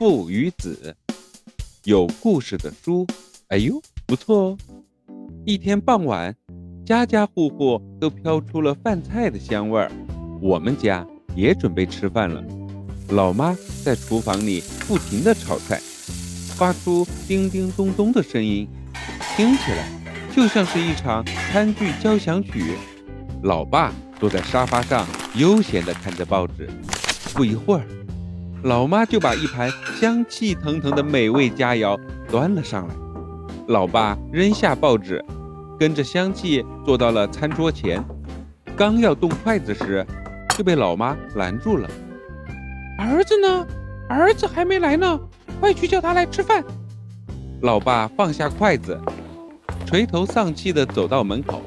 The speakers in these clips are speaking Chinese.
父与子，有故事的书。哎呦，不错哦！一天傍晚，家家户户都飘出了饭菜的香味儿，我们家也准备吃饭了。老妈在厨房里不停地炒菜，发出叮叮咚咚的声音，听起来就像是一场餐具交响曲。老爸坐在沙发上，悠闲地看着报纸。不一会儿，老妈就把一盘香气腾腾的美味佳肴端了上来。老爸扔下报纸，跟着香气坐到了餐桌前，刚要动筷子时，就被老妈拦住了。儿子呢？儿子还没来呢，快去叫他来吃饭。老爸放下筷子，垂头丧气地走到门口，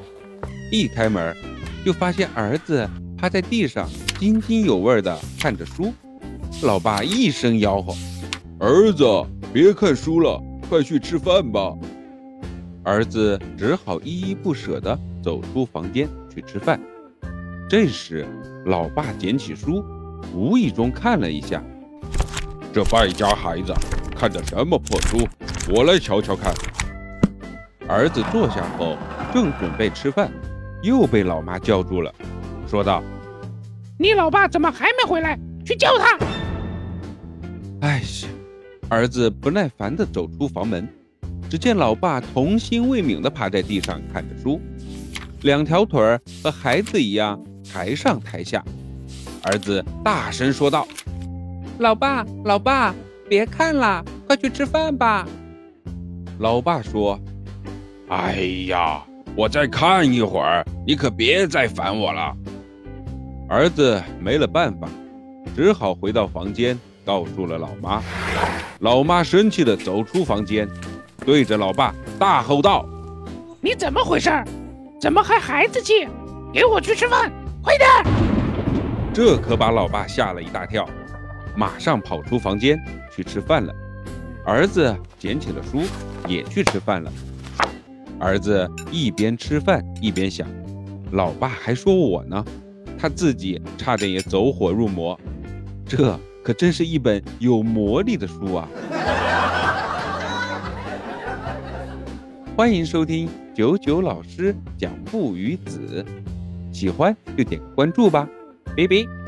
一开门就发现儿子趴在地上。津津有味地看着书，老爸一声吆喝：“儿子，别看书了，快去吃饭吧。”儿子只好依依不舍地走出房间去吃饭。这时，老爸捡起书，无意中看了一下，这败家孩子看的什么破书？我来瞧瞧看。儿子坐下后，正准备吃饭，又被老妈叫住了，说道。你老爸怎么还没回来？去叫他！哎呀，儿子不耐烦地走出房门，只见老爸童心未泯地趴在地上看着书，两条腿儿和孩子一样抬上抬下。儿子大声说道：“老爸，老爸，别看了，快去吃饭吧！”老爸说：“哎呀，我再看一会儿，你可别再烦我了。”儿子没了办法，只好回到房间，告诉了老妈。老妈生气地走出房间，对着老爸大吼道：“你怎么回事？怎么还孩子气？给我去吃饭，快点！”这可把老爸吓了一大跳，马上跑出房间去吃饭了。儿子捡起了书，也去吃饭了。儿子一边吃饭一边想：老爸还说我呢。他自己差点也走火入魔，这可真是一本有魔力的书啊！欢迎收听九九老师讲父与子，喜欢就点个关注吧，拜拜。